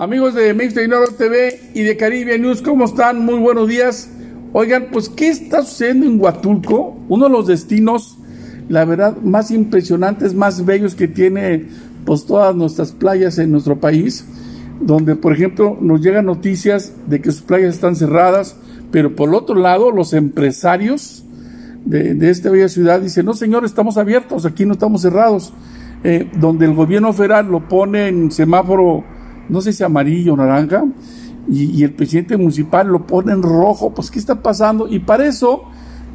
Amigos de Mix TV y de Caribe News, ¿cómo están? Muy buenos días. Oigan, pues, ¿qué está sucediendo en Huatulco? Uno de los destinos, la verdad, más impresionantes, más bellos que tiene, pues, todas nuestras playas en nuestro país, donde, por ejemplo, nos llegan noticias de que sus playas están cerradas, pero por otro lado, los empresarios de, de esta bella ciudad dicen, no, señor, estamos abiertos, aquí no estamos cerrados. Eh, donde el gobierno federal lo pone en semáforo no sé si amarillo o naranja, y, el presidente municipal lo pone en rojo, pues ¿qué está pasando? Y para eso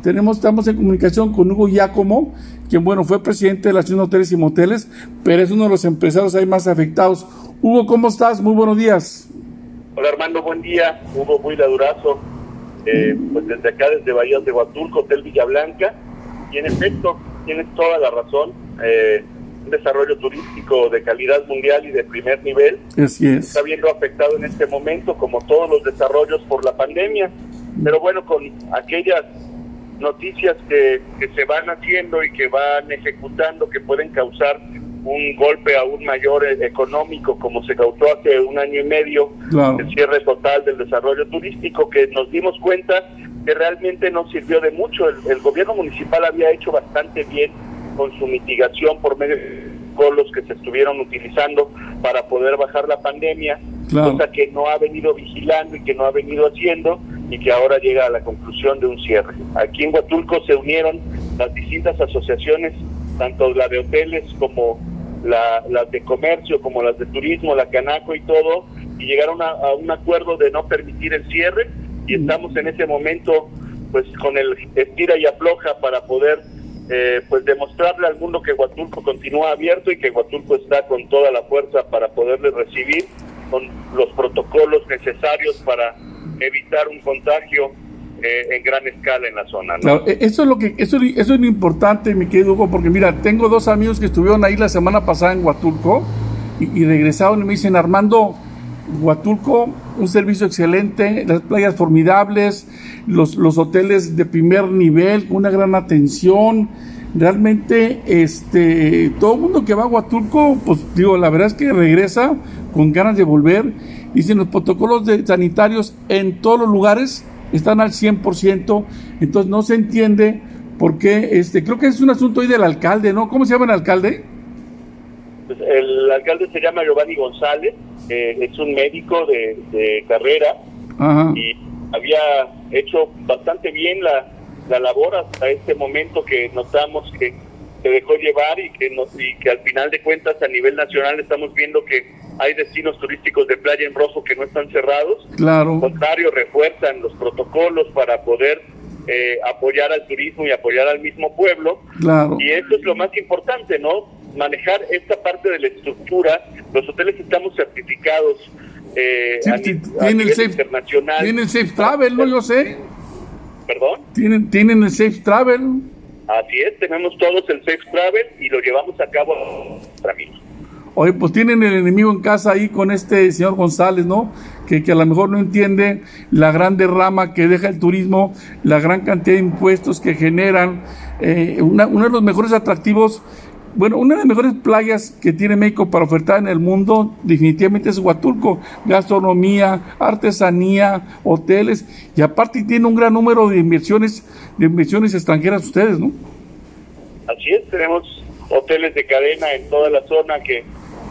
tenemos, estamos en comunicación con Hugo Giacomo, quien bueno, fue presidente de la Asociación de Hoteles y Moteles, pero es uno de los empresarios ahí más afectados. Hugo, ¿cómo estás? Muy buenos días. Hola Armando, buen día. Hugo Buila Durazo, eh, pues desde acá, desde Bahía de Huatulco, Hotel Villa Blanca, y en efecto, tienes toda la razón. Eh, un desarrollo turístico de calidad mundial y de primer nivel. Así es. Está viendo afectado en este momento, como todos los desarrollos por la pandemia. Pero bueno, con aquellas noticias que, que se van haciendo y que van ejecutando que pueden causar un golpe aún mayor e, económico como se causó hace un año y medio el cierre total del desarrollo turístico que nos dimos cuenta que realmente no sirvió de mucho el, el gobierno municipal había hecho bastante bien con su mitigación por medio de los que se estuvieron utilizando para poder bajar la pandemia, cosa que no ha venido vigilando y que no ha venido haciendo y que ahora llega a la conclusión de un cierre. Aquí en Huatulco se unieron las distintas asociaciones, tanto la de hoteles como la, las de comercio, como las de turismo, la Canaco y todo, y llegaron a, a un acuerdo de no permitir el cierre y estamos en ese momento pues con el estira y afloja para poder eh, pues demostrarle al mundo que Huatulco continúa abierto y que Huatulco está con toda la fuerza para poderle recibir con los protocolos necesarios para evitar un contagio eh, en gran escala en la zona. E, eso es lo que eso, eso es lo importante, mi querido Hugo, porque mira, tengo dos amigos que estuvieron ahí la semana pasada en Huatulco y, y regresaron y me dicen, Armando, Huatulco, un servicio excelente, las playas formidables, los, los hoteles de primer nivel, una gran atención. Realmente, este, todo el mundo que va a Huatulco, pues digo, la verdad es que regresa con ganas de volver. Dicen los protocolos de, sanitarios en todos los lugares están al 100%, entonces no se entiende por qué, este, creo que es un asunto ahí del alcalde, ¿no? ¿Cómo se llama el alcalde? Pues el alcalde se llama Giovanni González, eh, es un médico de, carrera y había hecho bastante bien la, la labor hasta este momento que notamos que se dejó llevar y que, nos, y que al final de cuentas a nivel nacional estamos viendo que hay destinos turísticos de playa en rojo que no están cerrados. Claro. Al contrario, refuerzan los protocolos para poder eh, apoyar al turismo y apoyar al mismo pueblo. Claro. Y eso es lo más importante, ¿no? Manejar esta parte de la estructura. Los hoteles estamos certificados eh, a, nivel internacional. Tienen Safe Travel, ¿no? Yo sé. ¿Perdón? Tienen, tienen el Safe Travel. Así es, tenemos todos el Safe Travel y lo llevamos a cabo para mí. Oye, pues tienen el enemigo en casa ahí con este señor González, ¿no? Que, que, a lo mejor no entiende la gran derrama que deja el turismo, la gran cantidad de impuestos que generan. Eh, una, uno de los mejores atractivos, bueno, una de las mejores playas que tiene México para ofertar en el mundo, definitivamente es Huatulco. Gastronomía, artesanía, hoteles, y aparte tiene un gran número de inversiones, de inversiones extranjeras ustedes, ¿no? Así es, tenemos hoteles de cadena en toda la zona que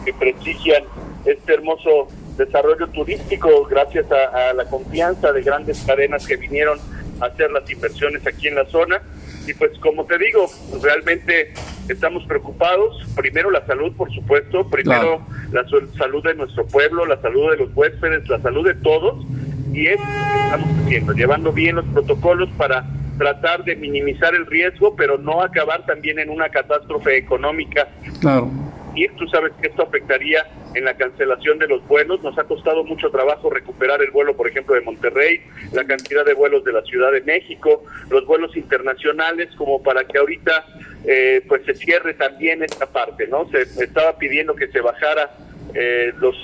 que prestigian este hermoso desarrollo turístico gracias a, la confianza de grandes cadenas que vinieron a hacer las inversiones aquí en la zona. Y pues como te digo, realmente estamos preocupados. Primero la salud, por supuesto. Primero la salud de nuestro pueblo, la salud de los huéspedes, la salud de todos. Y es lo que estamos haciendo, llevando bien los protocolos para tratar de minimizar el riesgo, pero no acabar también en una catástrofe económica. Claro y Tú sabes que esto afectaría en la cancelación de los vuelos. Nos ha costado mucho trabajo recuperar el vuelo, por ejemplo, de Monterrey, la cantidad de vuelos de la Ciudad de México, los vuelos internacionales, como para que ahorita eh, pues se cierre también esta parte, ¿no? Se estaba pidiendo que se bajara eh, los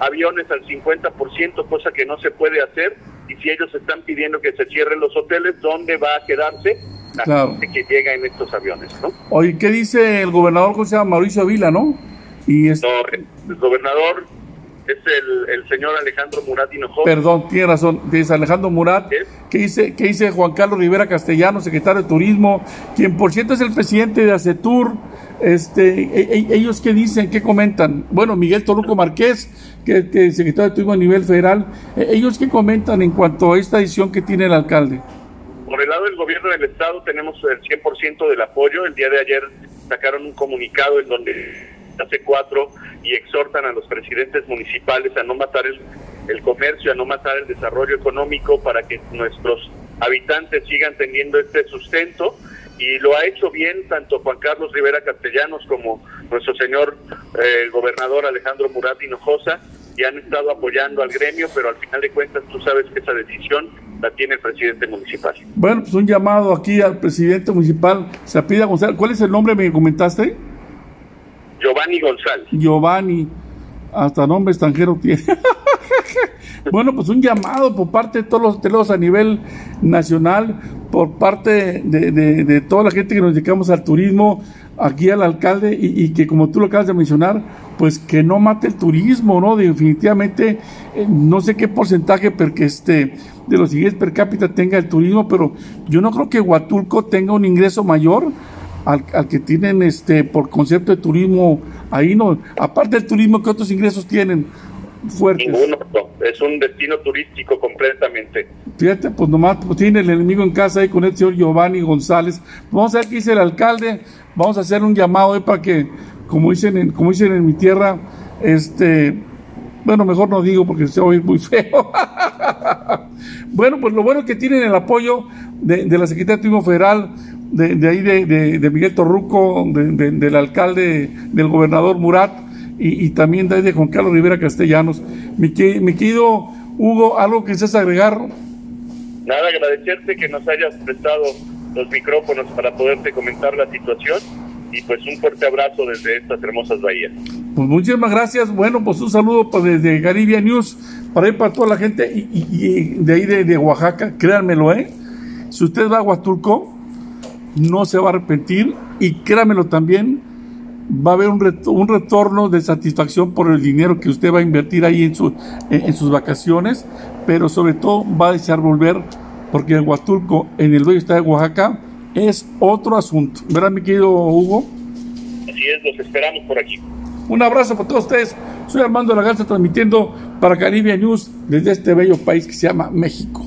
aviones al 50%, cosa que no se puede hacer. Y si ellos están pidiendo que se cierren los hoteles, ¿dónde va a quedarse? la que llega en estos aviones, ¿no? Oye, ¿qué dice el gobernador José Mauricio Vila, no? Y el gobernador es el, el señor Alejandro Murat Hinojosa. Perdón, tiene razón, dice Alejandro Murat, que dice, que dice Juan Carlos Rivera Castellano, secretario de Turismo, quien por cierto es el presidente de ACETUR, este, e, e, ellos qué dicen, qué comentan. Bueno, Miguel Toluco Márquez, que, es secretario de Turismo a nivel federal, e, ellos qué comentan en cuanto a esta decisión que tiene el alcalde. Por el lado del gobierno del estado tenemos el 100% del apoyo. El día de ayer sacaron un comunicado en donde hace cuatro y exhortan a los presidentes municipales a no matar el, el comercio, a no matar el desarrollo económico para que nuestros habitantes sigan teniendo este sustento y lo ha hecho bien tanto Juan Carlos Rivera Castellanos como nuestro señor eh, gobernador Alejandro Murat Hinojosa y han estado apoyando al gremio, pero al final de cuentas tú sabes que esa decisión la tiene el presidente municipal. Bueno, pues un llamado aquí al presidente municipal, Sapida González. ¿Cuál es el nombre me comentaste? Giovanni González. Giovanni, hasta nombre extranjero tiene. bueno, pues un llamado por parte de todos los telos a nivel nacional, por parte de, toda la gente que nos dedicamos al turismo, aquí al alcalde, y, que como tú lo acabas de mencionar, pues que no mate el turismo, ¿no? Definitivamente, eh, no sé qué porcentaje porque este, de los ingresos per cápita tenga el turismo, pero yo no creo que Huatulco tenga un ingreso mayor al, que tienen este por concepto de turismo ahí no aparte del turismo qué otros ingresos tienen fuertes ninguno es un destino turístico completamente. Fíjate pues nomás pues, tiene el enemigo en casa ahí con el señor Giovanni González. Vamos a ver qué dice el alcalde vamos a hacer un llamado ahí para que como dicen en, como dicen en mi tierra este bueno mejor no digo porque se oye muy feo. Bueno pues lo bueno es que tienen el apoyo de, de la Secretaría de Turismo Federal de, ahí de, Miguel Torruco, del alcalde, del gobernador Murat y, también de ahí de Juan Carlos Rivera Castellanos. Mi, mi querido Hugo, ¿algo que deseas agregar? Nada, agradecerte que nos hayas prestado los micrófonos para poderte comentar la situación y pues un fuerte abrazo desde estas hermosas bahías. Pues muchísimas gracias. Bueno, pues un saludo pues, desde Garibia News para ir para toda la gente y, de ahí de, de, Oaxaca, créanmelo, ¿eh? Si usted va a Huatulco, no se va a arrepentir y créamelo también, va a haber un, un retorno de satisfacción por el dinero que usted va a invertir ahí en, su, en, sus vacaciones, pero sobre todo va a desear volver porque el Huatulco en el Bello está de Oaxaca es otro asunto. ¿Verdad, mi querido Hugo? Así es, los esperamos por aquí. Un abrazo para todos ustedes. Soy Armando Lagarza transmitiendo para Caribe News desde este bello país que se llama México.